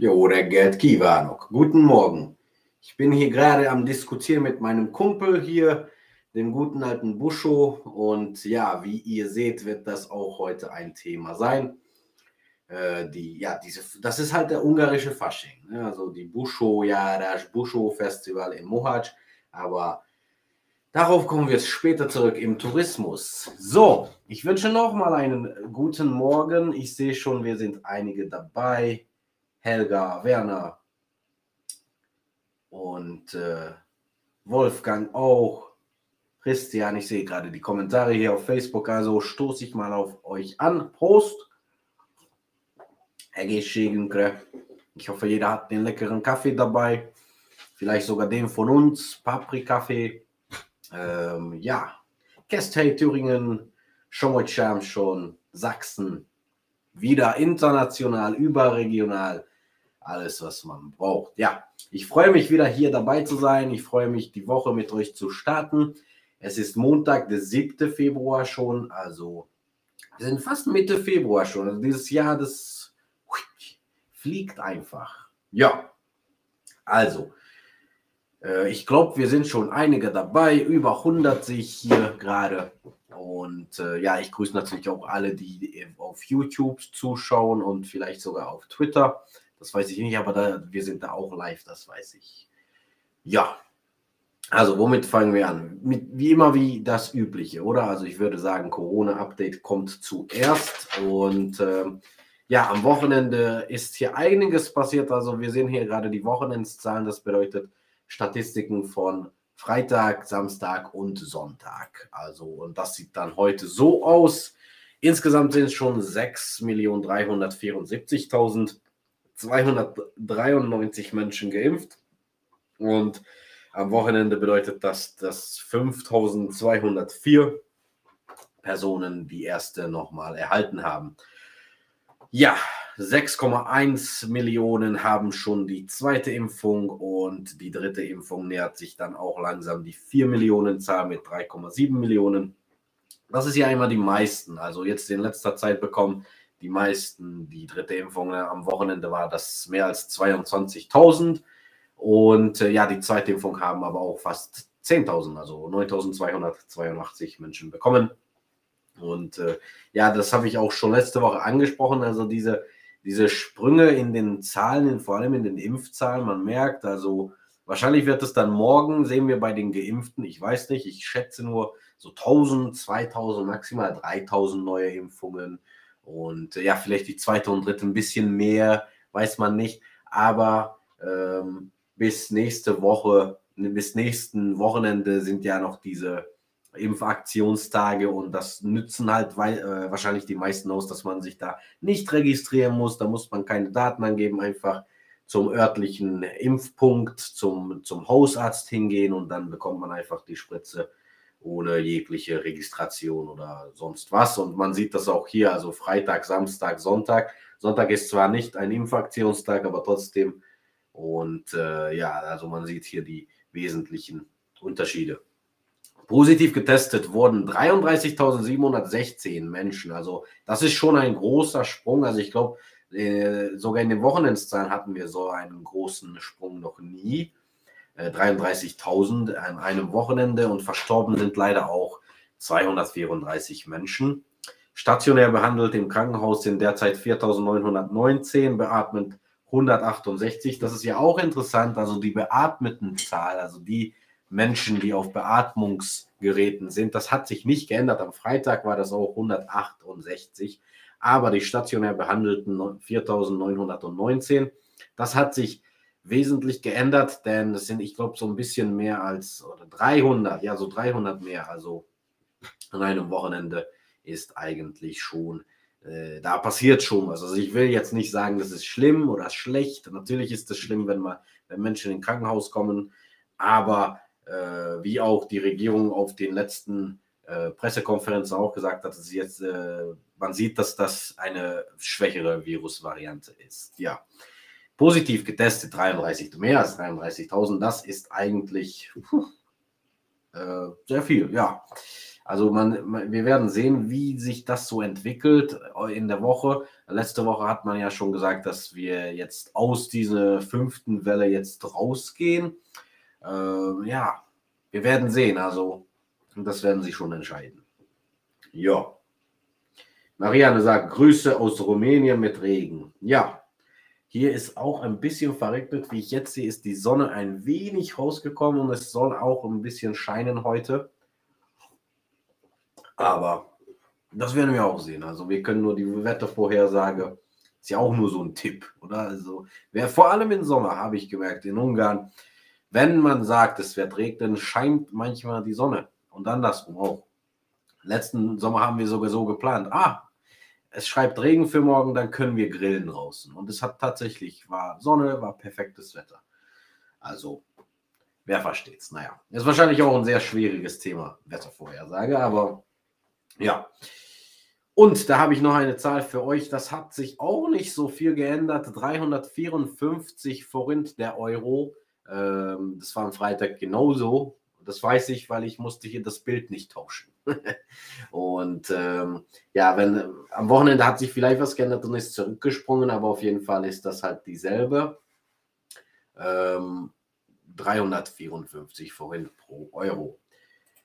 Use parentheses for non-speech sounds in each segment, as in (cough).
Jo, der Gerd Kiwanok. Guten Morgen. Ich bin hier gerade am Diskutieren mit meinem Kumpel hier, dem guten alten Buscho. Und ja, wie ihr seht, wird das auch heute ein Thema sein. Äh, die, ja, diese, das ist halt der ungarische Fasching. Ne? Also die Buscho, ja, das Buscho-Festival in Mohac. Aber darauf kommen wir später zurück im Tourismus. So, ich wünsche nochmal einen guten Morgen. Ich sehe schon, wir sind einige dabei. Helga, Werner und äh, Wolfgang auch. Christian, ich sehe gerade die Kommentare hier auf Facebook, also stoße ich mal auf euch an. Prost! Ich hoffe, jeder hat den leckeren Kaffee dabei. Vielleicht sogar den von uns, Paprikaffee. Ähm, ja, Kästhey, Thüringen, Schomotscham schon, Sachsen. Wieder international, überregional alles, was man braucht. Ja, ich freue mich wieder hier dabei zu sein. Ich freue mich, die Woche mit euch zu starten. Es ist Montag, der 7. Februar schon. Also, wir sind fast Mitte Februar schon. Also, dieses Jahr, das fliegt einfach. Ja, also, äh, ich glaube, wir sind schon einige dabei. Über 100 sehe ich hier gerade. Und äh, ja, ich grüße natürlich auch alle, die auf YouTube zuschauen und vielleicht sogar auf Twitter. Das weiß ich nicht, aber da, wir sind da auch live, das weiß ich. Ja, also womit fangen wir an? Mit, wie immer wie das Übliche, oder? Also ich würde sagen, Corona-Update kommt zuerst und ähm, ja, am Wochenende ist hier einiges passiert. Also wir sehen hier gerade die Wochenendszahlen, das bedeutet Statistiken von Freitag, Samstag und Sonntag. Also und das sieht dann heute so aus. Insgesamt sind es schon 6.374.000 293 Menschen geimpft. Und am Wochenende bedeutet das, dass 5204 Personen die erste nochmal erhalten haben. Ja, 6,1 Millionen haben schon die zweite Impfung und die dritte Impfung nähert sich dann auch langsam die 4 Millionen Zahl mit 3,7 Millionen. Das ist ja immer die meisten. Also jetzt in letzter Zeit bekommen die meisten. Die dritte Impfung ne, am Wochenende war das mehr als 22.000. Und äh, ja, die zweite Impfung haben aber auch fast 10.000, also 9.282 Menschen bekommen. Und äh, ja, das habe ich auch schon letzte Woche angesprochen. Also diese, diese Sprünge in den Zahlen, vor allem in den Impfzahlen, man merkt, also wahrscheinlich wird es dann morgen, sehen wir bei den Geimpften, ich weiß nicht, ich schätze nur so 1000, 2000, maximal 3000 neue Impfungen. Und äh, ja, vielleicht die zweite und dritte ein bisschen mehr, weiß man nicht. Aber ähm, bis nächste Woche, bis nächsten Wochenende sind ja noch diese Impfaktionstage und das nützen halt äh, wahrscheinlich die meisten aus, dass man sich da nicht registrieren muss. Da muss man keine Daten angeben, einfach zum örtlichen Impfpunkt, zum, zum Hausarzt hingehen und dann bekommt man einfach die Spritze ohne jegliche Registration oder sonst was. Und man sieht das auch hier, also Freitag, Samstag, Sonntag. Sonntag ist zwar nicht ein Impfaktionstag, aber trotzdem. Und äh, ja, also man sieht hier die wesentlichen Unterschiede. Positiv getestet wurden 33.716 Menschen. Also das ist schon ein großer Sprung. Also ich glaube, äh, sogar in den Wochenendszahlen hatten wir so einen großen Sprung noch nie. 33.000 an einem Wochenende und verstorben sind leider auch 234 Menschen. Stationär behandelt im Krankenhaus sind derzeit 4.919, beatmet 168. Das ist ja auch interessant, also die beatmeten Zahl, also die Menschen, die auf Beatmungsgeräten sind, das hat sich nicht geändert. Am Freitag war das auch 168, aber die stationär behandelten 4.919, das hat sich wesentlich geändert, denn es sind, ich glaube, so ein bisschen mehr als oder 300, ja, so 300 mehr. Also an einem Wochenende ist eigentlich schon, äh, da passiert schon was. Also ich will jetzt nicht sagen, das ist schlimm oder schlecht. Natürlich ist es schlimm, wenn, man, wenn Menschen in Krankenhaus kommen, aber äh, wie auch die Regierung auf den letzten äh, Pressekonferenzen auch gesagt hat, dass jetzt, äh, man sieht, dass das eine schwächere Virusvariante ist. Ja. Positiv getestet 33, mehr als 33.000, das ist eigentlich puh, äh, sehr viel, ja. Also man, wir werden sehen, wie sich das so entwickelt in der Woche. Letzte Woche hat man ja schon gesagt, dass wir jetzt aus dieser fünften Welle jetzt rausgehen. Äh, ja, wir werden sehen. Also das werden sie schon entscheiden. Ja. Marianne sagt, Grüße aus Rumänien mit Regen. Ja, hier ist auch ein bisschen verregnet. Wie ich jetzt sehe, ist die Sonne ein wenig rausgekommen und es soll auch ein bisschen scheinen heute. Aber das werden wir auch sehen. Also wir können nur die Wettervorhersage, ist ja auch nur so ein Tipp, oder? Also wer vor allem im Sommer habe ich gemerkt, in Ungarn, wenn man sagt, es wird regnen, scheint manchmal die Sonne und andersrum auch. Letzten Sommer haben wir sogar so geplant. Ah, es schreibt Regen für morgen, dann können wir grillen draußen. Und es hat tatsächlich, war Sonne, war perfektes Wetter. Also, wer versteht's? Naja, ist wahrscheinlich auch ein sehr schwieriges Thema, Wettervorhersage, aber ja. Und da habe ich noch eine Zahl für euch. Das hat sich auch nicht so viel geändert. 354 Forint der Euro. Ähm, das war am Freitag genauso. Das weiß ich, weil ich musste hier das Bild nicht tauschen. (laughs) und ähm, ja, wenn am Wochenende hat sich vielleicht was geändert und ist zurückgesprungen, aber auf jeden Fall ist das halt dieselbe. Ähm, 354 vorhin pro Euro.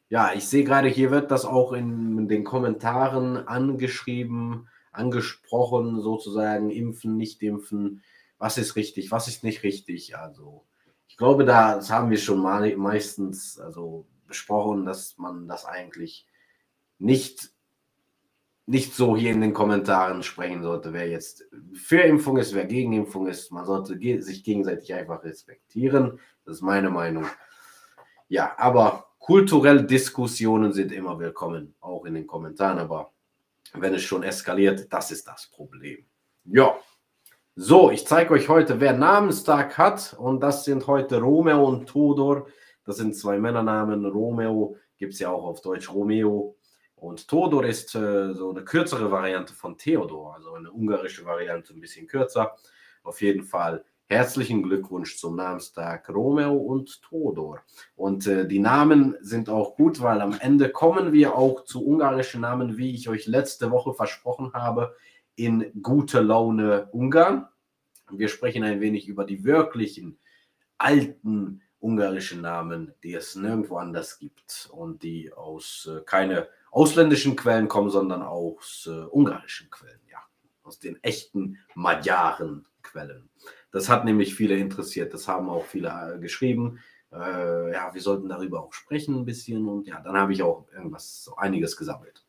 Ja, ich sehe gerade, hier wird das auch in den Kommentaren angeschrieben, angesprochen, sozusagen, impfen, nicht impfen, was ist richtig, was ist nicht richtig. Also, ich glaube, das haben wir schon mal meistens also besprochen, dass man das eigentlich nicht, nicht so hier in den Kommentaren sprechen sollte, wer jetzt für Impfung ist, wer gegen Impfung ist. Man sollte sich gegenseitig einfach respektieren. Das ist meine Meinung. Ja, aber kulturelle Diskussionen sind immer willkommen, auch in den Kommentaren. Aber wenn es schon eskaliert, das ist das Problem. Ja. So, ich zeige euch heute, wer Namenstag hat. Und das sind heute Romeo und Todor. Das sind zwei Männernamen. Romeo gibt es ja auch auf Deutsch Romeo. Und Todor ist äh, so eine kürzere Variante von Theodor, also eine ungarische Variante, ein bisschen kürzer. Auf jeden Fall herzlichen Glückwunsch zum Namenstag Romeo und Todor. Und äh, die Namen sind auch gut, weil am Ende kommen wir auch zu ungarischen Namen, wie ich euch letzte Woche versprochen habe, in gute Laune Ungarn. Wir sprechen ein wenig über die wirklichen alten ungarischen Namen, die es nirgendwo anders gibt und die aus äh, keine ausländischen Quellen kommen, sondern aus äh, ungarischen Quellen, ja, aus den echten magyaren Quellen. Das hat nämlich viele interessiert, das haben auch viele äh, geschrieben. Äh, ja, wir sollten darüber auch sprechen ein bisschen und ja, dann habe ich auch irgendwas, so einiges gesammelt.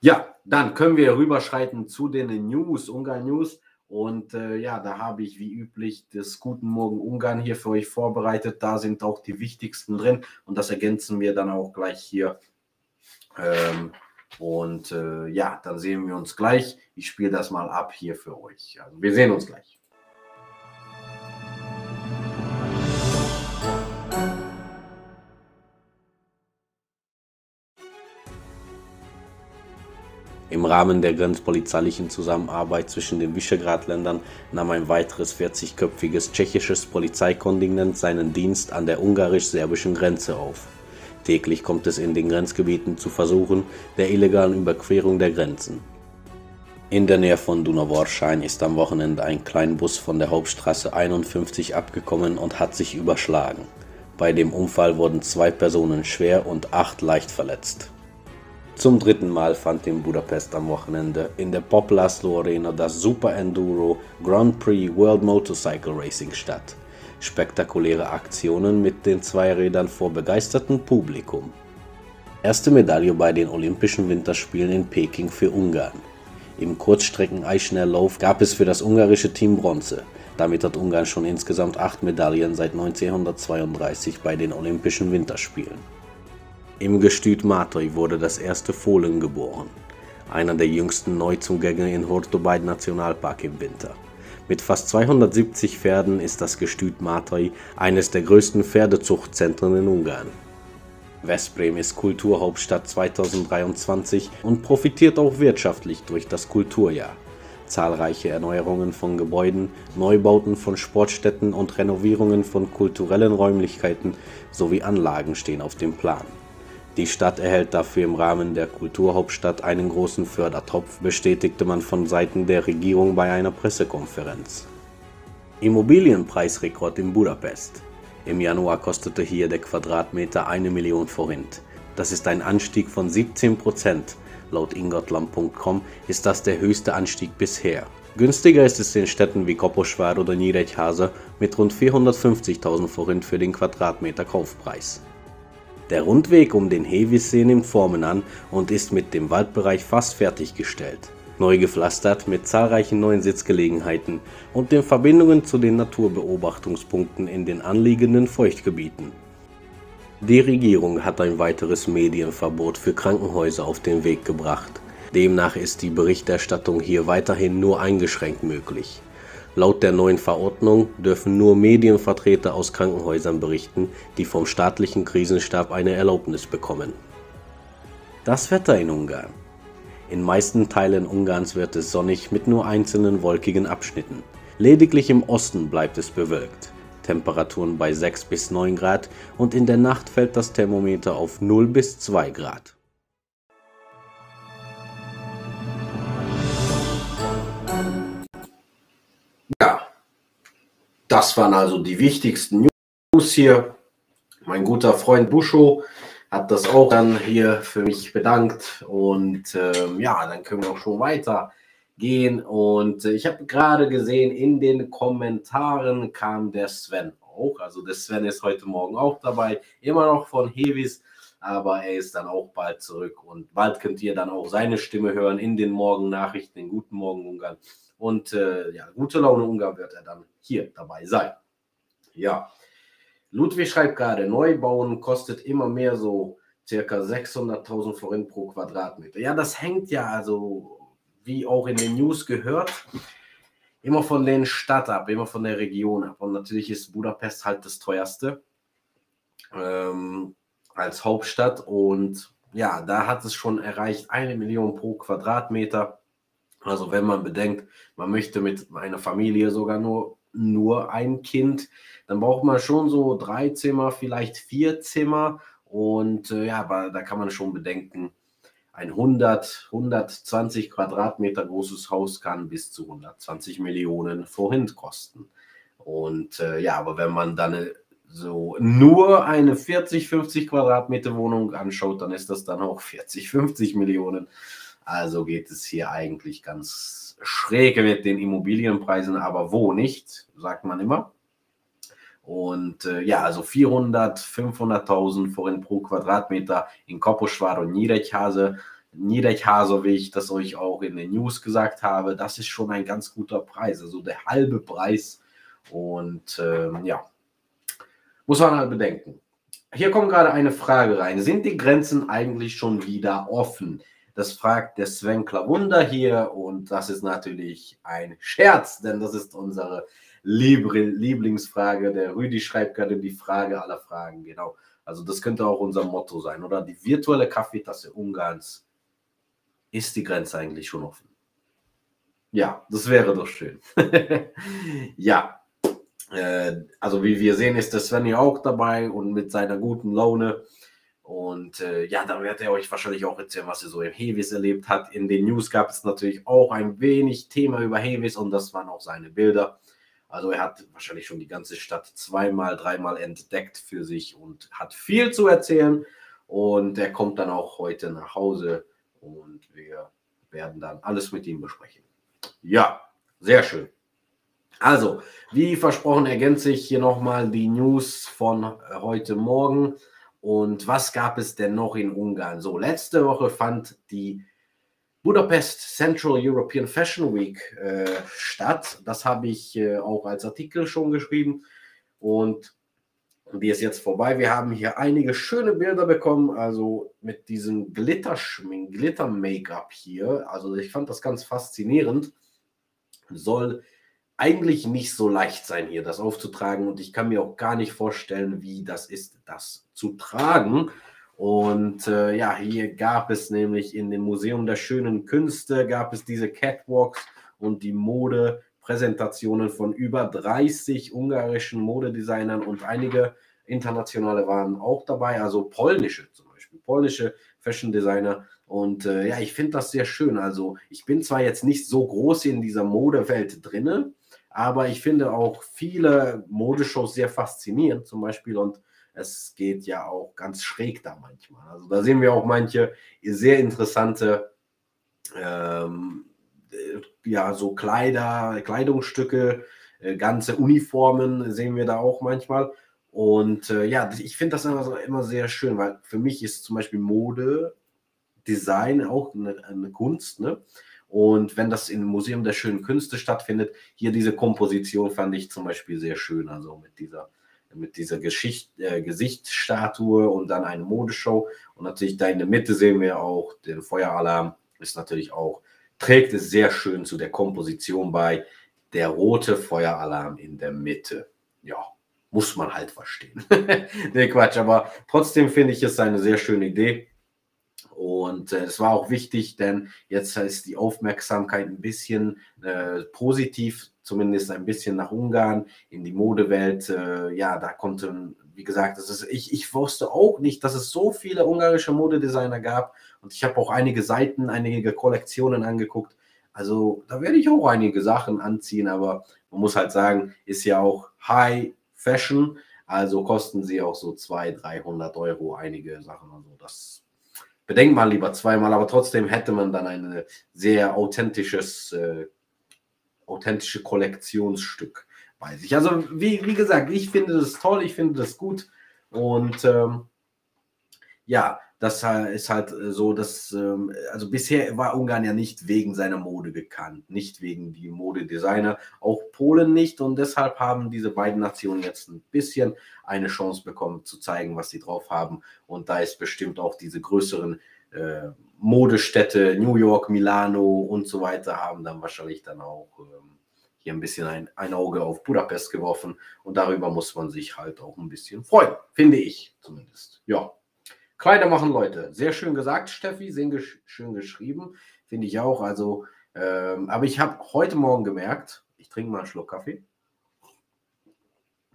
Ja, dann können wir rüberschreiten zu den News, Ungarn News. Und äh, ja, da habe ich wie üblich das Guten Morgen Ungarn hier für euch vorbereitet. Da sind auch die wichtigsten drin und das ergänzen wir dann auch gleich hier ähm, und äh, ja, dann sehen wir uns gleich. Ich spiele das mal ab hier für euch. Also wir sehen uns gleich. Im Rahmen der grenzpolizeilichen Zusammenarbeit zwischen den Visegrad-Ländern nahm ein weiteres 40-köpfiges tschechisches Polizeikontingent seinen Dienst an der ungarisch-serbischen Grenze auf. Täglich kommt es in den Grenzgebieten zu Versuchen der illegalen Überquerung der Grenzen. In der Nähe von Dunavorschein ist am Wochenende ein Kleinbus von der Hauptstraße 51 abgekommen und hat sich überschlagen. Bei dem Unfall wurden zwei Personen schwer und acht leicht verletzt. Zum dritten Mal fand in Budapest am Wochenende in der Pop Laszlo Arena das Super Enduro Grand Prix World Motorcycle Racing statt spektakuläre Aktionen mit den Zweirädern vor begeistertem Publikum. Erste Medaille bei den Olympischen Winterspielen in Peking für Ungarn. Im Kurzstrecken-Eisschnelllauf gab es für das ungarische Team Bronze. Damit hat Ungarn schon insgesamt acht Medaillen seit 1932 bei den Olympischen Winterspielen. Im Gestüt Matoi wurde das erste Fohlen geboren, einer der jüngsten Neuzugänge in Hortobait Nationalpark im Winter. Mit fast 270 Pferden ist das Gestüt Matoi eines der größten Pferdezuchtzentren in Ungarn. Veszprém ist Kulturhauptstadt 2023 und profitiert auch wirtschaftlich durch das Kulturjahr. Zahlreiche Erneuerungen von Gebäuden, Neubauten von Sportstätten und Renovierungen von kulturellen Räumlichkeiten sowie Anlagen stehen auf dem Plan. Die Stadt erhält dafür im Rahmen der Kulturhauptstadt einen großen Fördertopf, bestätigte man von Seiten der Regierung bei einer Pressekonferenz. Immobilienpreisrekord in Budapest. Im Januar kostete hier der Quadratmeter eine Million Forint. Das ist ein Anstieg von 17 Prozent. Laut ingotland.com ist das der höchste Anstieg bisher. Günstiger ist es in Städten wie Koposchwar oder Nyíregyháza mit rund 450.000 Forint für den Quadratmeter Kaufpreis. Der Rundweg um den Hevissee nimmt Formen an und ist mit dem Waldbereich fast fertiggestellt. Neu gepflastert mit zahlreichen neuen Sitzgelegenheiten und den Verbindungen zu den Naturbeobachtungspunkten in den anliegenden Feuchtgebieten. Die Regierung hat ein weiteres Medienverbot für Krankenhäuser auf den Weg gebracht. Demnach ist die Berichterstattung hier weiterhin nur eingeschränkt möglich. Laut der neuen Verordnung dürfen nur Medienvertreter aus Krankenhäusern berichten, die vom staatlichen Krisenstab eine Erlaubnis bekommen. Das Wetter in Ungarn. In meisten Teilen Ungarns wird es sonnig mit nur einzelnen wolkigen Abschnitten. Lediglich im Osten bleibt es bewölkt. Temperaturen bei 6 bis 9 Grad und in der Nacht fällt das Thermometer auf 0 bis 2 Grad. Das waren also die wichtigsten News hier. Mein guter Freund Buscho hat das auch dann hier für mich bedankt. Und ähm, ja, dann können wir auch schon weitergehen. Und äh, ich habe gerade gesehen, in den Kommentaren kam der Sven auch. Also der Sven ist heute Morgen auch dabei. Immer noch von Hevis. Aber er ist dann auch bald zurück. Und bald könnt ihr dann auch seine Stimme hören in den Morgennachrichten, den Guten Morgen Ungarn. Und äh, ja, gute Laune Ungarn wird er dann hier dabei sein. Ja, Ludwig schreibt gerade, Neubauen kostet immer mehr so circa 600.000 Forint pro Quadratmeter. Ja, das hängt ja also, wie auch in den News gehört, immer von den Stadt ab, immer von der Region ab. Und natürlich ist Budapest halt das teuerste ähm, als Hauptstadt. Und ja, da hat es schon erreicht, eine Million pro Quadratmeter. Also wenn man bedenkt, man möchte mit einer Familie sogar nur, nur ein Kind, dann braucht man schon so drei Zimmer, vielleicht vier Zimmer. Und äh, ja, aber da kann man schon bedenken, ein 100, 120 Quadratmeter großes Haus kann bis zu 120 Millionen Forint kosten. Und äh, ja, aber wenn man dann äh, so nur eine 40, 50 Quadratmeter Wohnung anschaut, dann ist das dann auch 40, 50 Millionen. Also geht es hier eigentlich ganz schräg mit den Immobilienpreisen, aber wo nicht, sagt man immer. Und äh, ja, also 400, 500.000 Forint pro Quadratmeter in Koposchwar und Niedrichhase. Niedrichhase, wie ich das euch auch in den News gesagt habe, das ist schon ein ganz guter Preis, also der halbe Preis. Und äh, ja, muss man halt bedenken. Hier kommt gerade eine Frage rein. Sind die Grenzen eigentlich schon wieder offen? Das fragt der Sven Klavunda hier und das ist natürlich ein Scherz, denn das ist unsere Lieblingsfrage. Der Rüdi schreibt gerade die Frage aller Fragen, genau. Also das könnte auch unser Motto sein, oder? Die virtuelle Kaffeetasse Ungarns. Ist die Grenze eigentlich schon offen? Ja, das wäre doch schön. (laughs) ja, äh, also wie wir sehen, ist der Sven ja auch dabei und mit seiner guten Laune und äh, ja, dann wird er euch wahrscheinlich auch erzählen, was er so im Hevis erlebt hat. In den News gab es natürlich auch ein wenig Thema über Hevis und das waren auch seine Bilder. Also er hat wahrscheinlich schon die ganze Stadt zweimal, dreimal entdeckt für sich und hat viel zu erzählen. Und er kommt dann auch heute nach Hause und wir werden dann alles mit ihm besprechen. Ja, sehr schön. Also, wie versprochen, ergänze ich hier nochmal die News von heute Morgen. Und was gab es denn noch in Ungarn? So, letzte Woche fand die Budapest Central European Fashion Week äh, statt. Das habe ich äh, auch als Artikel schon geschrieben. Und die ist jetzt vorbei. Wir haben hier einige schöne Bilder bekommen, also mit diesem Glitter-Make-up hier. Also ich fand das ganz faszinierend. Soll eigentlich nicht so leicht sein, hier das aufzutragen. Und ich kann mir auch gar nicht vorstellen, wie das ist, das zu tragen. Und äh, ja, hier gab es nämlich in dem Museum der schönen Künste, gab es diese Catwalks und die Modepräsentationen von über 30 ungarischen Modedesignern und einige internationale waren auch dabei, also polnische zum Beispiel. Polnische Fashion Designer. Und äh, ja, ich finde das sehr schön. Also ich bin zwar jetzt nicht so groß in dieser Modewelt drinne, aber ich finde auch viele Modeshows sehr faszinierend zum Beispiel und es geht ja auch ganz schräg da manchmal. Also da sehen wir auch manche sehr interessante ähm, äh, ja, so Kleider, Kleidungsstücke, äh, ganze Uniformen sehen wir da auch manchmal. Und äh, ja, ich finde das immer, so, immer sehr schön, weil für mich ist zum Beispiel Mode, Design auch eine, eine Kunst. Ne? Und wenn das im Museum der schönen Künste stattfindet, hier diese Komposition fand ich zum Beispiel sehr schön. Also mit dieser, mit dieser Geschicht, äh, Gesichtsstatue und dann eine Modeshow. Und natürlich da in der Mitte sehen wir auch den Feueralarm, ist natürlich auch, trägt es sehr schön zu der Komposition bei. Der rote Feueralarm in der Mitte. Ja, muss man halt verstehen. (laughs) nee, Quatsch, aber trotzdem finde ich es eine sehr schöne Idee. Und äh, es war auch wichtig, denn jetzt ist die Aufmerksamkeit ein bisschen äh, positiv, zumindest ein bisschen nach Ungarn, in die Modewelt. Äh, ja, da konnten, wie gesagt, das ist, ich, ich wusste auch nicht, dass es so viele ungarische Modedesigner gab. Und ich habe auch einige Seiten, einige Kollektionen angeguckt. Also da werde ich auch einige Sachen anziehen, aber man muss halt sagen, ist ja auch High Fashion. Also kosten sie auch so 200, 300 Euro einige Sachen. Also das bedenkt man lieber zweimal, aber trotzdem hätte man dann ein sehr authentisches, äh, authentische Kollektionsstück bei sich. Also wie, wie gesagt, ich finde das toll, ich finde das gut und ähm, ja, das ist halt äh, so, dass, ähm, also bisher war Ungarn ja nicht wegen seiner Mode bekannt, nicht wegen die Modedesigner, auch Polen nicht und deshalb haben diese beiden Nationen jetzt ein bisschen eine Chance bekommen zu zeigen, was sie drauf haben und da ist bestimmt auch diese größeren äh, Modestädte, New York, Milano und so weiter, haben dann wahrscheinlich dann auch ähm, hier ein bisschen ein, ein Auge auf Budapest geworfen und darüber muss man sich halt auch ein bisschen freuen, finde ich zumindest. Ja. Kleider machen, Leute. Sehr schön gesagt, Steffi. Sehr gesch schön geschrieben. Finde ich auch. Also, ähm, aber ich habe heute Morgen gemerkt, ich trinke mal einen Schluck Kaffee.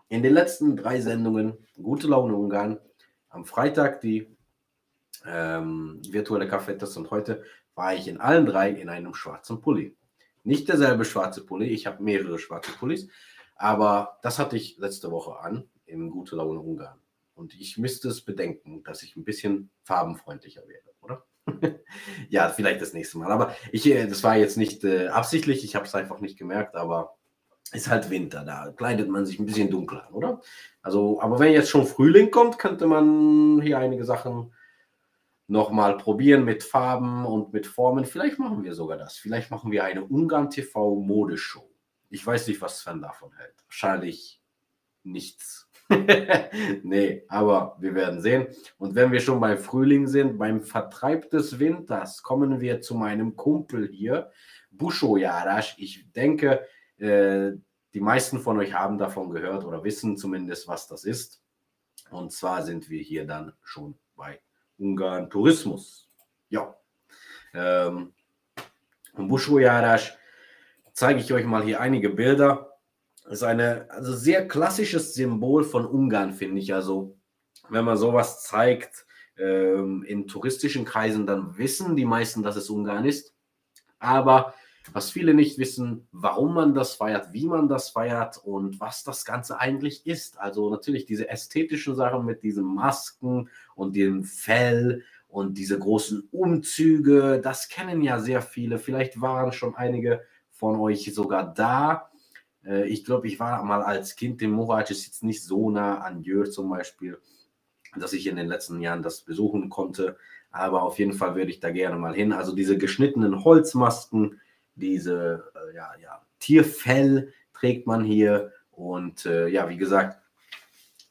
In den letzten drei Sendungen, gute Laune Ungarn, am Freitag die ähm, virtuelle Kaffeetest und heute war ich in allen drei in einem schwarzen Pulli. Nicht derselbe schwarze Pulli, ich habe mehrere schwarze Pullis, aber das hatte ich letzte Woche an im Gute Laune Ungarn. Und ich müsste es bedenken, dass ich ein bisschen farbenfreundlicher wäre, oder? (laughs) ja, vielleicht das nächste Mal. Aber ich, äh, das war jetzt nicht äh, absichtlich, ich habe es einfach nicht gemerkt, aber ist halt Winter, da kleidet man sich ein bisschen dunkler, oder? Also, aber wenn jetzt schon Frühling kommt, könnte man hier einige Sachen nochmal probieren mit Farben und mit Formen. Vielleicht machen wir sogar das. Vielleicht machen wir eine Ungarn TV Modeshow. Ich weiß nicht, was Sven davon hält. Wahrscheinlich nichts. (laughs) nee, aber wir werden sehen. Und wenn wir schon beim Frühling sind, beim Vertreib des Winters, kommen wir zu meinem Kumpel hier, Busho Jarasch. Ich denke, äh, die meisten von euch haben davon gehört oder wissen zumindest, was das ist. Und zwar sind wir hier dann schon bei Ungarn Tourismus. Ja. Ähm, Busho Jarasch zeige ich euch mal hier einige Bilder ist eine also sehr klassisches Symbol von Ungarn, finde ich. Also, wenn man sowas zeigt ähm, in touristischen Kreisen, dann wissen die meisten, dass es Ungarn ist. Aber was viele nicht wissen, warum man das feiert, wie man das feiert und was das Ganze eigentlich ist. Also natürlich diese ästhetischen Sachen mit diesen Masken und dem Fell und diese großen Umzüge, das kennen ja sehr viele. Vielleicht waren schon einige von euch sogar da. Äh, ich glaube, ich war mal als Kind, dem ist jetzt nicht so nah an Jör zum Beispiel, dass ich in den letzten Jahren das besuchen konnte. Aber auf jeden Fall würde ich da gerne mal hin. Also diese geschnittenen Holzmasken, diese äh, ja, ja, Tierfell trägt man hier. Und äh, ja, wie gesagt,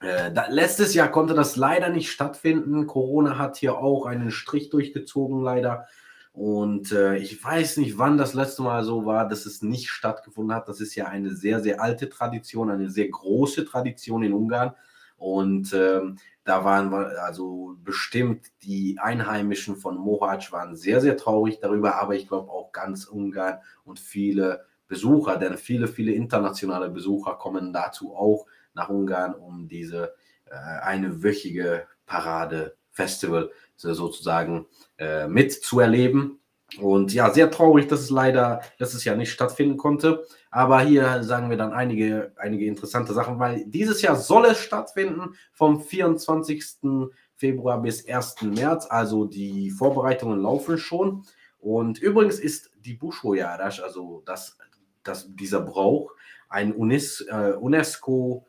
äh, da, letztes Jahr konnte das leider nicht stattfinden. Corona hat hier auch einen Strich durchgezogen, leider. Und äh, ich weiß nicht, wann das letzte Mal so war, dass es nicht stattgefunden hat. Das ist ja eine sehr, sehr alte Tradition, eine sehr große Tradition in Ungarn. Und ähm, da waren wir, also bestimmt die Einheimischen von Mohac waren sehr, sehr traurig darüber, aber ich glaube auch ganz Ungarn und viele Besucher, denn viele, viele internationale Besucher kommen dazu auch nach Ungarn, um diese äh, eine wöchige Parade Festival sozusagen äh, mitzuerleben. Und ja, sehr traurig, dass es leider letztes Jahr nicht stattfinden konnte. Aber hier sagen wir dann einige, einige interessante Sachen, weil dieses Jahr soll es stattfinden vom 24. Februar bis 1. März. Also die Vorbereitungen laufen schon. Und übrigens ist die Busho also das, das, dieser Brauch, ein UNES, äh, UNESCO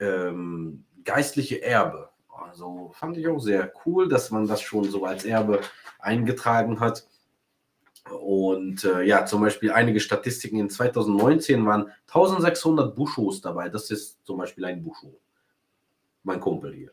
ähm, geistliche Erbe. Also fand ich auch sehr cool, dass man das schon so als Erbe eingetragen hat. Und äh, ja, zum Beispiel einige Statistiken in 2019 waren 1600 Buschos dabei. Das ist zum Beispiel ein Buscho. Mein Kumpel hier,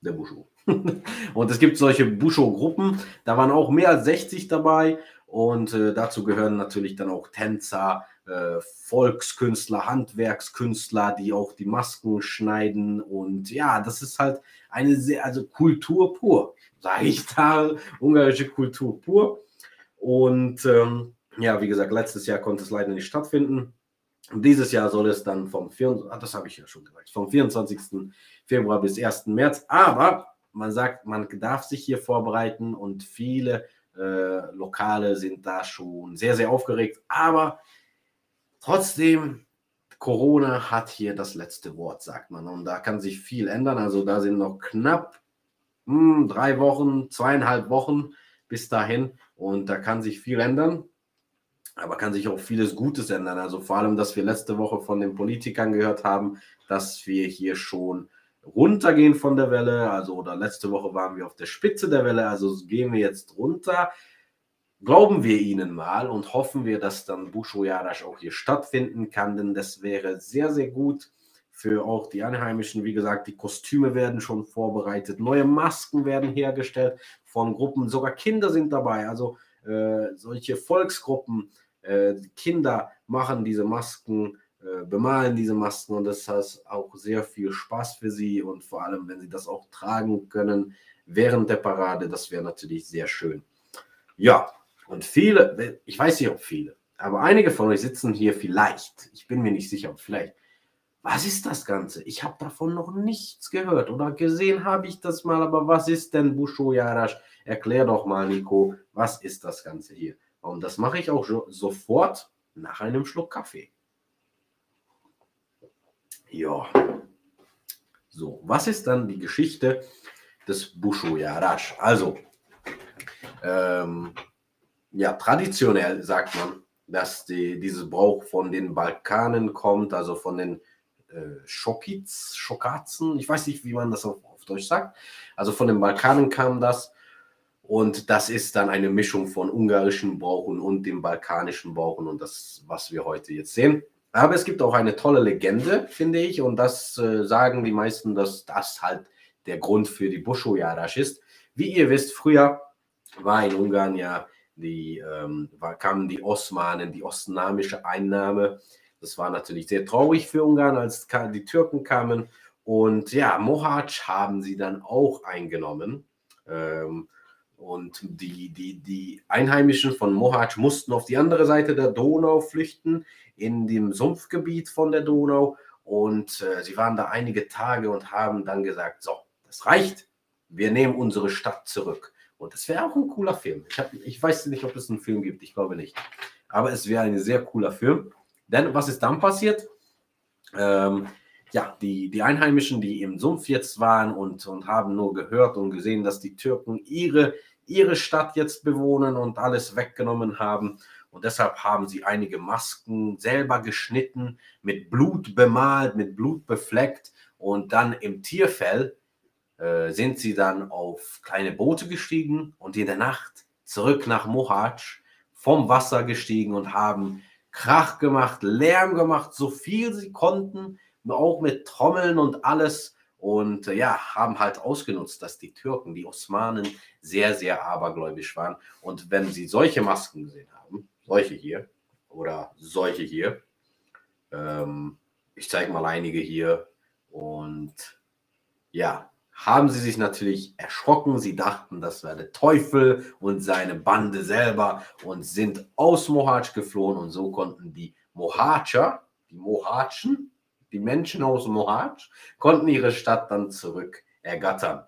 der Buscho. (laughs) und es gibt solche Buscho-Gruppen, da waren auch mehr als 60 dabei. Und äh, dazu gehören natürlich dann auch Tänzer, äh, Volkskünstler, Handwerkskünstler, die auch die Masken schneiden. Und ja, das ist halt eine sehr, also Kultur pur, sage ich (laughs) da, ungarische Kultur pur. Und ähm, ja, wie gesagt, letztes Jahr konnte es leider nicht stattfinden. Dieses Jahr soll es dann vom 24, ah, das habe ich ja schon gesagt, vom 24. Februar bis 1. März. Aber man sagt, man darf sich hier vorbereiten und viele äh, Lokale sind da schon sehr, sehr aufgeregt. Aber trotzdem, Corona hat hier das letzte Wort, sagt man. Und da kann sich viel ändern. Also da sind noch knapp mh, hm, drei Wochen, zweieinhalb Wochen bis dahin. Und da kann sich viel ändern, aber kann sich auch vieles Gutes ändern. Also vor allem, dass wir letzte Woche von den Politikern gehört haben, dass wir hier schon runtergehen von der Welle. Also oder letzte Woche waren wir auf der Spitze der Welle, also gehen wir jetzt runter. Glauben wir ihnen mal und hoffen wir, dass dann Busho Yarash auch hier stattfinden kann, denn das wäre sehr, sehr gut für auch die Einheimischen. Wie gesagt, die Kostüme werden schon vorbereitet, neue Masken werden hergestellt von Gruppen, sogar Kinder sind dabei. Also äh, solche Volksgruppen, äh, Kinder machen diese Masken, äh, bemalen diese Masken und das heißt auch sehr viel Spaß für sie und vor allem, wenn sie das auch tragen können während der Parade, das wäre natürlich sehr schön. Ja, und viele, ich weiß nicht, ob viele, aber einige von euch sitzen hier vielleicht, ich bin mir nicht sicher, ob vielleicht was ist das Ganze? Ich habe davon noch nichts gehört oder gesehen habe ich das mal, aber was ist denn Busho Yarash? Erklär doch mal, Nico, was ist das Ganze hier? Und das mache ich auch sofort nach einem Schluck Kaffee. Ja. So, was ist dann die Geschichte des Busho Yarash? Also, ähm, ja, traditionell sagt man, dass die, dieses Brauch von den Balkanen kommt, also von den äh, Schokiz, Schokazen, ich weiß nicht, wie man das auf, auf Deutsch sagt. Also von den Balkanen kam das. Und das ist dann eine Mischung von ungarischen Brauchen und dem balkanischen Brauchen und das, was wir heute jetzt sehen. Aber es gibt auch eine tolle Legende, finde ich, und das äh, sagen die meisten, dass das halt der Grund für die Busho Jarasch ist. Wie ihr wisst, früher war in Ungarn ja die, ähm, kamen die Osmanen, die osmanische Einnahme das war natürlich sehr traurig für Ungarn, als die Türken kamen. Und ja, Mohac haben sie dann auch eingenommen. Ähm, und die, die, die Einheimischen von Mohac mussten auf die andere Seite der Donau flüchten, in dem Sumpfgebiet von der Donau. Und äh, sie waren da einige Tage und haben dann gesagt, so, das reicht, wir nehmen unsere Stadt zurück. Und das wäre auch ein cooler Film. Ich, hab, ich weiß nicht, ob es einen Film gibt, ich glaube nicht. Aber es wäre ein sehr cooler Film. Denn was ist dann passiert? Ähm, ja, die, die Einheimischen, die im Sumpf jetzt waren und, und haben nur gehört und gesehen, dass die Türken ihre, ihre Stadt jetzt bewohnen und alles weggenommen haben. Und deshalb haben sie einige Masken selber geschnitten, mit Blut bemalt, mit Blut befleckt. Und dann im Tierfell äh, sind sie dann auf kleine Boote gestiegen und in der Nacht zurück nach Mohac vom Wasser gestiegen und haben Krach gemacht, Lärm gemacht, so viel sie konnten, auch mit Trommeln und alles. Und äh, ja, haben halt ausgenutzt, dass die Türken, die Osmanen, sehr, sehr abergläubisch waren. Und wenn sie solche Masken gesehen haben, solche hier oder solche hier, ähm, ich zeige mal einige hier. Und ja, haben sie sich natürlich erschrocken. Sie dachten, das wäre der Teufel und seine Bande selber und sind aus Mohatsch geflohen und so konnten die Mohatscher, die Mohatschen, die Menschen aus Mohatsch, konnten ihre Stadt dann zurück ergattern.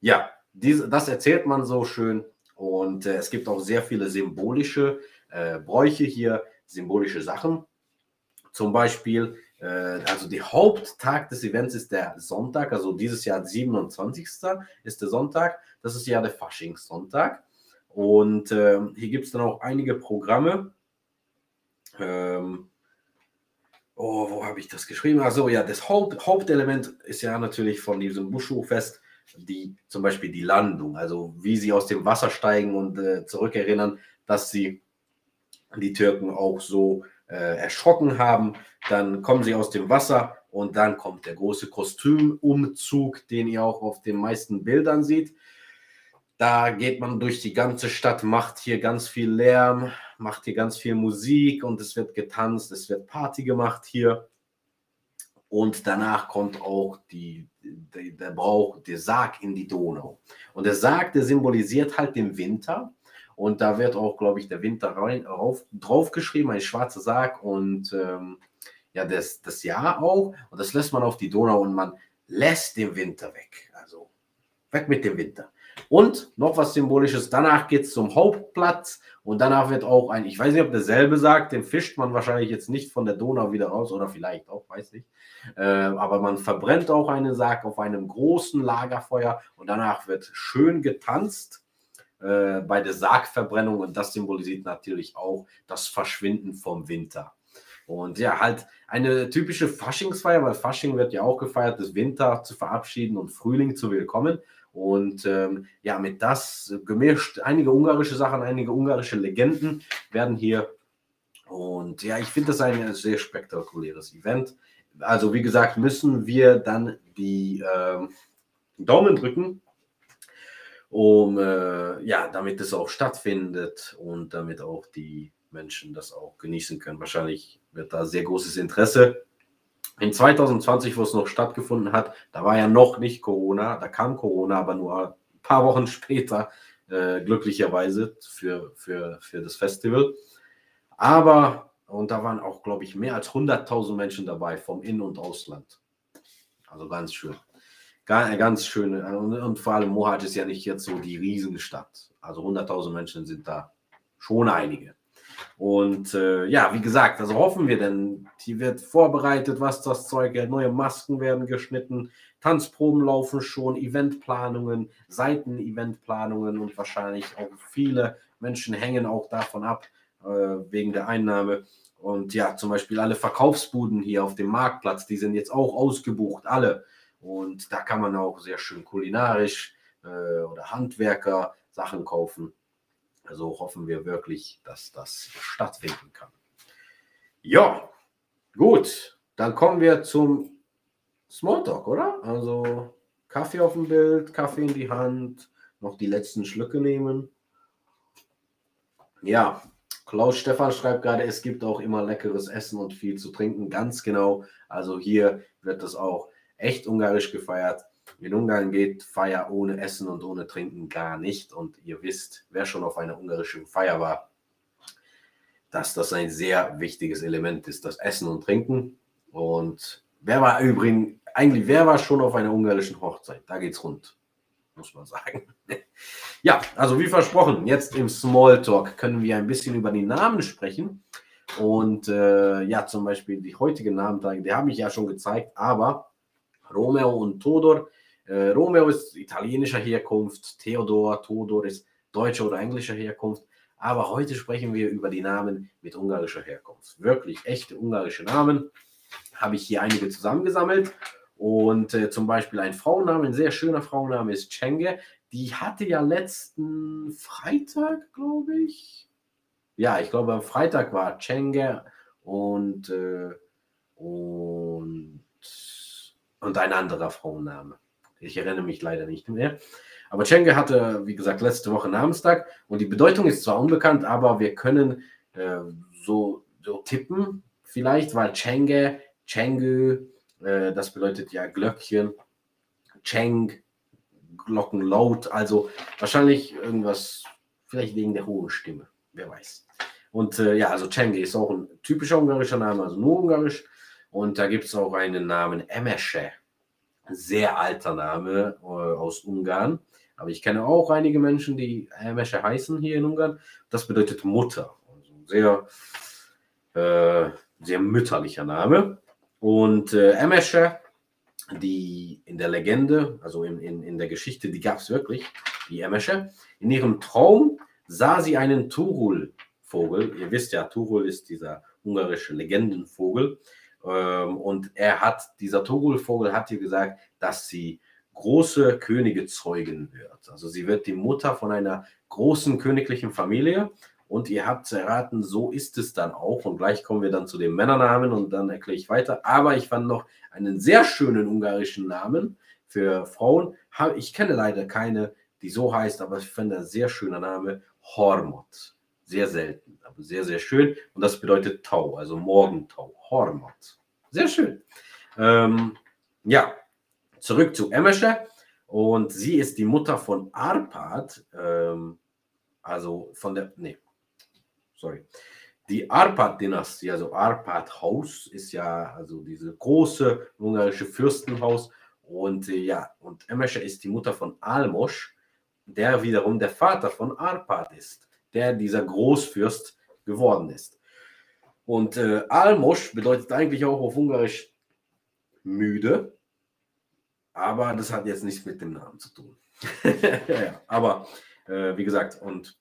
Ja, diese, das erzählt man so schön. Und äh, es gibt auch sehr viele symbolische äh, Bräuche hier, symbolische Sachen. Zum Beispiel, also der Haupttag des Events ist der Sonntag, also dieses Jahr 27. ist der Sonntag. Das ist ja der Faschingssonntag. Und äh, hier gibt es dann auch einige Programme. Ähm, oh, wo habe ich das geschrieben? Also ja, das Haupt, Hauptelement ist ja natürlich von diesem Buschu-Fest die zum Beispiel die Landung, also wie sie aus dem Wasser steigen und äh, zurückerinnern, dass sie die Türken auch so äh, erschrocken haben. Dann kommen sie aus dem Wasser und dann kommt der große Kostümumzug, den ihr auch auf den meisten Bildern seht. Da geht man durch die ganze Stadt, macht hier ganz viel Lärm, macht hier ganz viel Musik und es wird getanzt, es wird Party gemacht hier. Und danach kommt auch die, die, der Brauch, der Sarg in die Donau. Und der Sarg, der symbolisiert halt den Winter. Und da wird auch, glaube ich, der Winter rein, rauf, draufgeschrieben, ein schwarzer Sarg und ähm, ja, das, das Jahr auch. Und das lässt man auf die Donau und man lässt den Winter weg. Also weg mit dem Winter. Und noch was Symbolisches, danach geht es zum Hauptplatz und danach wird auch ein, ich weiß nicht, ob derselbe sagt, den fischt man wahrscheinlich jetzt nicht von der Donau wieder raus oder vielleicht auch, weiß nicht. Äh, aber man verbrennt auch einen Sarg auf einem großen Lagerfeuer und danach wird schön getanzt äh, bei der Sargverbrennung und das symbolisiert natürlich auch das Verschwinden vom Winter. Und ja, halt eine typische Faschingsfeier, weil Fasching wird ja auch gefeiert, das Winter zu verabschieden und Frühling zu willkommen. Und ähm, ja, mit das gemischt, einige ungarische Sachen, einige ungarische Legenden werden hier. Und ja, ich finde das ein sehr spektakuläres Event. Also wie gesagt, müssen wir dann die äh, Daumen drücken, um äh, ja, damit es auch stattfindet und damit auch die Menschen das auch genießen können. Wahrscheinlich wird da sehr großes Interesse in 2020, wo es noch stattgefunden hat, da war ja noch nicht Corona, da kam Corona, aber nur ein paar Wochen (laughs) später, äh, glücklicherweise für, für, für das Festival. Aber, und da waren auch, glaube ich, mehr als 100.000 Menschen dabei vom In- und Ausland. Also ganz schön. Ganz schön. Und, und vor allem Mohat ist ja nicht jetzt so die Riesenstadt. Also 100.000 Menschen sind da schon einige. Und äh, ja, wie gesagt, also hoffen wir denn, die wird vorbereitet, was das Zeug hält. Neue Masken werden geschnitten, Tanzproben laufen schon, Eventplanungen, Seiten-Eventplanungen und wahrscheinlich auch viele Menschen hängen auch davon ab, äh, wegen der Einnahme. Und ja, zum Beispiel alle Verkaufsbuden hier auf dem Marktplatz, die sind jetzt auch ausgebucht, alle. Und da kann man auch sehr schön kulinarisch äh, oder Handwerker Sachen kaufen. Also hoffen wir wirklich, dass das stattfinden kann. Ja, gut. Dann kommen wir zum Smalltalk, oder? Also Kaffee auf dem Bild, Kaffee in die Hand, noch die letzten Schlücke nehmen. Ja, Klaus Stefan schreibt gerade, es gibt auch immer leckeres Essen und viel zu trinken. Ganz genau. Also hier wird das auch echt ungarisch gefeiert. In Ungarn geht Feier ohne Essen und ohne Trinken gar nicht. Und ihr wisst, wer schon auf einer ungarischen Feier war, dass das ein sehr wichtiges Element ist, das Essen und Trinken. Und wer war übrigens, eigentlich, wer war schon auf einer ungarischen Hochzeit? Da geht's rund, muss man sagen. (laughs) ja, also wie versprochen, jetzt im Smalltalk können wir ein bisschen über die Namen sprechen. Und äh, ja, zum Beispiel die heutigen Namen, die habe ich ja schon gezeigt, aber Romeo und Todor. Äh, Romeo ist italienischer Herkunft, Theodor, Todor ist deutscher oder englischer Herkunft. Aber heute sprechen wir über die Namen mit ungarischer Herkunft. Wirklich echte ungarische Namen. Habe ich hier einige zusammengesammelt. Und äh, zum Beispiel ein Frauenname, ein sehr schöner Frauenname ist Chenge. Die hatte ja letzten Freitag, glaube ich. Ja, ich glaube am Freitag war Chenge und, äh, und und ein anderer Frauenname. Ich erinnere mich leider nicht mehr. Aber Chenge hatte, wie gesagt, letzte Woche Namenstag und die Bedeutung ist zwar unbekannt, aber wir können äh, so, so tippen, vielleicht, weil Chenge, Chengü, äh, das bedeutet ja Glöckchen, Cheng, Glockenlaut, also wahrscheinlich irgendwas, vielleicht wegen der hohen Stimme, wer weiß. Und äh, ja, also Chenge ist auch ein typischer ungarischer Name, also nur ungarisch. Und da gibt es auch einen Namen Emesche. Sehr alter Name äh, aus Ungarn. Aber ich kenne auch einige Menschen, die Emesche heißen hier in Ungarn. Das bedeutet Mutter. Also sehr, äh, sehr mütterlicher Name. Und äh, Emesche, die in der Legende, also in, in, in der Geschichte, die gab es wirklich, die Emesche, in ihrem Traum sah sie einen Turul-Vogel. Ihr wisst ja, Turul ist dieser ungarische Legendenvogel. Ähm, und er hat, dieser Turul-Vogel hat ihr gesagt, dass sie große Könige zeugen wird. Also sie wird die Mutter von einer großen königlichen Familie. Und ihr habt erraten, so ist es dann auch. Und gleich kommen wir dann zu den Männernamen und dann erkläre ich weiter. Aber ich fand noch einen sehr schönen ungarischen Namen für Frauen. Ich kenne leider keine, die so heißt, aber ich finde ein sehr schöner Name. Hormot. Sehr selten, aber sehr, sehr schön. Und das bedeutet Tau, also Morgentau. Hormot. Sehr schön. Ähm, ja, zurück zu Emesche. Und sie ist die Mutter von Arpad, ähm, also von der, nee, sorry. Die Arpad-Dynastie, also Arpad-Haus, ist ja also diese große ungarische Fürstenhaus. Und äh, ja, und Emesche ist die Mutter von Almos, der wiederum der Vater von Arpad ist, der dieser Großfürst geworden ist. Und äh, Almos bedeutet eigentlich auch auf Ungarisch müde, aber das hat jetzt nichts mit dem Namen zu tun. (laughs) ja, aber äh, wie gesagt, und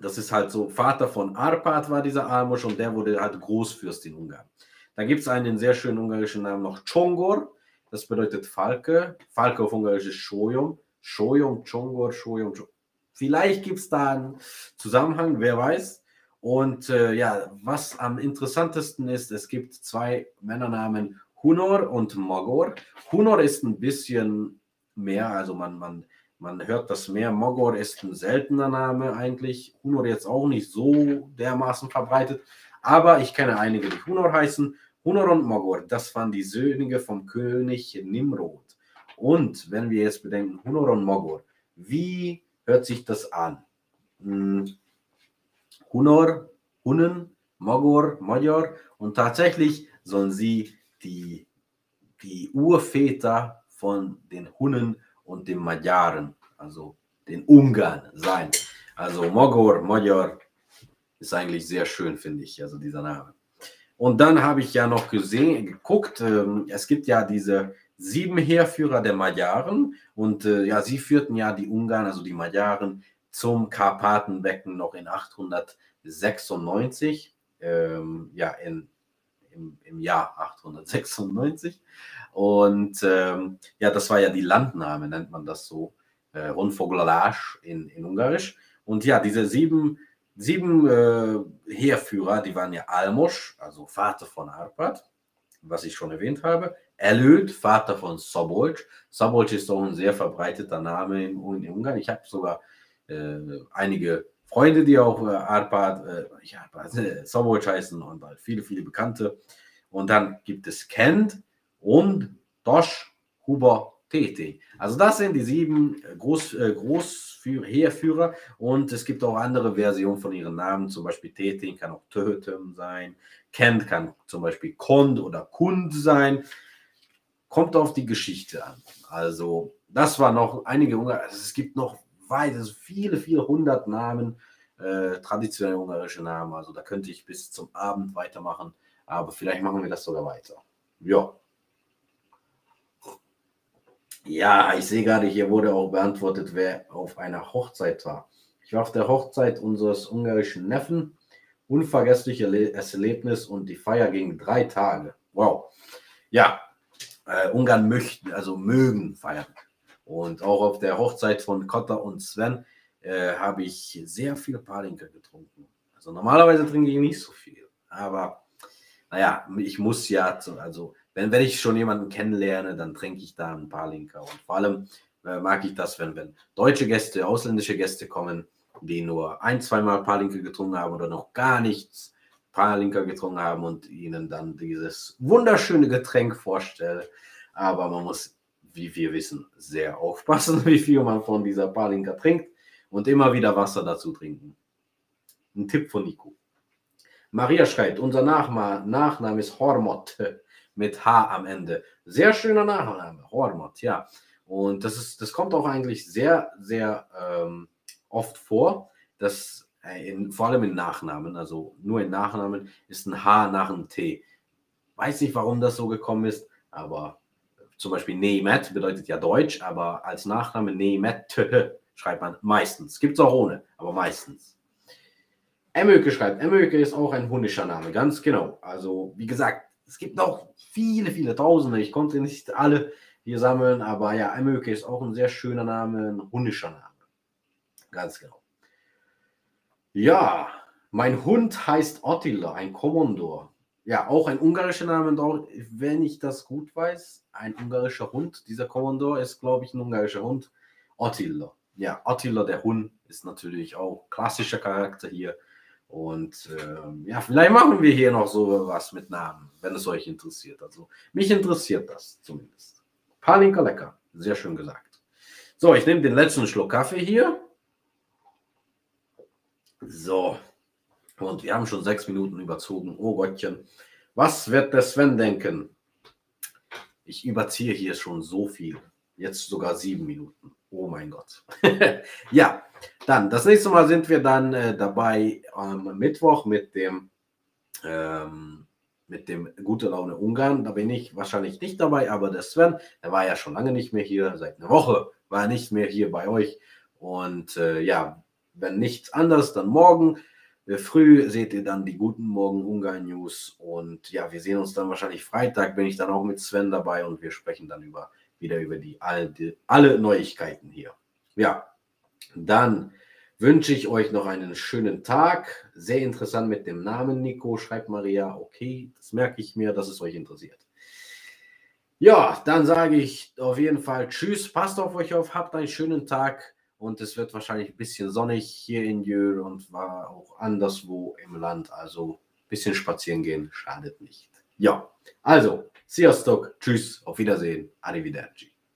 das ist halt so, Vater von Arpad war dieser Almos und der wurde halt Großfürst in Ungarn. Da gibt es einen sehr schönen ungarischen Namen noch, Chongor, das bedeutet Falke. Falke auf Ungarisch ist Schojom. Schojom, Chongor, Schojom, Chongor. Vielleicht gibt es da einen Zusammenhang, wer weiß. Und äh, ja, was am interessantesten ist, es gibt zwei Männernamen, Hunor und Magor. Hunor ist ein bisschen mehr, also man, man, man hört das mehr. Mogor ist ein seltener Name eigentlich. Hunor jetzt auch nicht so dermaßen verbreitet. Aber ich kenne einige, die Hunor heißen. Hunor und Mogor, das waren die Söhne vom König Nimrod. Und wenn wir jetzt bedenken, Hunor und Mogor, wie hört sich das an? Hm. Hunor, Hunnen, Mogor, Major. Und tatsächlich sollen sie die, die Urväter von den Hunnen und den Magyaren, also den Ungarn sein. Also Mogor, Magyar ist eigentlich sehr schön, finde ich, also dieser Name. Und dann habe ich ja noch gesehen, geguckt, ähm, es gibt ja diese sieben Heerführer der Magyaren und äh, ja, sie führten ja die Ungarn, also die Magyaren, zum Karpatenbecken noch in 896, ähm, ja, in, im, im Jahr 896. Und ähm, ja, das war ja die Landnahme, nennt man das so, äh, Rundvoglalage in, in Ungarisch. Und ja, diese sieben, sieben äh, Heerführer, die waren ja Almos, also Vater von Arpad, was ich schon erwähnt habe, Erlöd, Vater von Sobolc. Sobolc ist auch ein sehr verbreiteter Name in, Ungarn. Ich habe sogar äh, einige Freunde, die auch äh, Arpad, äh, ja, äh, (laughs) Sobolc heißen und halt viele, viele Bekannte. Und dann gibt es Kent, und Dosch, Huber, Tete. Also das sind die sieben Groß, äh, Großheerführer und es gibt auch andere Versionen von ihren Namen, zum Beispiel Tete kann auch Tötem sein, Kent kann zum Beispiel Kond oder Kund sein. Kommt auf die Geschichte an. Also das war noch einige Ungar, also es gibt noch weit, also viele, viele hundert Namen, äh, traditionelle ungarische Namen. Also da könnte ich bis zum Abend weitermachen, aber vielleicht machen wir das sogar weiter. Ja. Ja, ich sehe gerade, hier wurde auch beantwortet, wer auf einer Hochzeit war. Ich war auf der Hochzeit unseres ungarischen Neffen. Unvergessliches Erlebnis und die Feier ging drei Tage. Wow. Ja, äh, Ungarn möchten, also mögen feiern. Und auch auf der Hochzeit von Kotta und Sven äh, habe ich sehr viel Palinka getrunken. Also normalerweise trinke ich nicht so viel. Aber naja, ich muss ja, also wenn, wenn ich schon jemanden kennenlerne, dann trinke ich da ein paar Linker. Und vor allem äh, mag ich das, wenn, wenn deutsche Gäste, ausländische Gäste kommen, die nur ein, zweimal Palinke getrunken haben oder noch gar nichts Palinka getrunken haben und ihnen dann dieses wunderschöne Getränk vorstelle. Aber man muss, wie wir wissen, sehr aufpassen, (laughs) wie viel man von dieser Palinka trinkt und immer wieder Wasser dazu trinken. Ein Tipp von Nico. Maria schreibt, unser Nachname ist Hormot (laughs) mit H am Ende. Sehr schöner Nachname, Hormot, ja. Und das, ist, das kommt auch eigentlich sehr, sehr ähm, oft vor, dass in, vor allem in Nachnamen, also nur in Nachnamen, ist ein H nach einem T. Weiß nicht, warum das so gekommen ist, aber zum Beispiel Nemet bedeutet ja Deutsch, aber als Nachname Nemet (laughs) schreibt man meistens. Gibt es auch ohne, aber meistens. Emöke schreibt, Emöke ist auch ein hunnischer Name, ganz genau. Also, wie gesagt, es gibt noch viele, viele Tausende. Ich konnte nicht alle hier sammeln, aber ja, Emöke ist auch ein sehr schöner Name, ein hunnischer Name. Ganz genau. Ja, mein Hund heißt Attila, ein Kommandor. Ja, auch ein ungarischer Name, wenn ich das gut weiß. Ein ungarischer Hund. Dieser Kommandor ist, glaube ich, ein ungarischer Hund. Attila. Ja, Attila der Hund ist natürlich auch klassischer Charakter hier. Und ähm, ja, vielleicht machen wir hier noch so was mit Namen, wenn es euch interessiert. Also mich interessiert das zumindest. Palinka lecker. Sehr schön gesagt. So, ich nehme den letzten Schluck Kaffee hier. So. Und wir haben schon sechs Minuten überzogen. Oh Gottchen. Was wird der Sven denken? Ich überziehe hier schon so viel. Jetzt sogar sieben Minuten. Oh mein Gott. (laughs) ja, dann das nächste Mal sind wir dann äh, dabei am Mittwoch mit dem ähm, mit dem Gute Laune Ungarn. Da bin ich wahrscheinlich nicht dabei, aber der Sven, der war ja schon lange nicht mehr hier. Seit einer Woche war er nicht mehr hier bei euch. Und äh, ja, wenn nichts anderes, dann morgen. Äh, früh seht ihr dann die guten Morgen Ungarn News und ja, wir sehen uns dann wahrscheinlich Freitag, bin ich dann auch mit Sven dabei und wir sprechen dann über wieder über die, die alle Neuigkeiten hier. Ja, dann wünsche ich euch noch einen schönen Tag. Sehr interessant mit dem Namen Nico, schreibt Maria. Okay, das merke ich mir, dass es euch interessiert. Ja, dann sage ich auf jeden Fall Tschüss, passt auf euch auf, habt einen schönen Tag und es wird wahrscheinlich ein bisschen sonnig hier in Jür und war auch anderswo im Land. Also ein bisschen spazieren gehen schadet nicht. Ja, also, sziasztok, tschüss, auf Wiedersehen, arrivederci.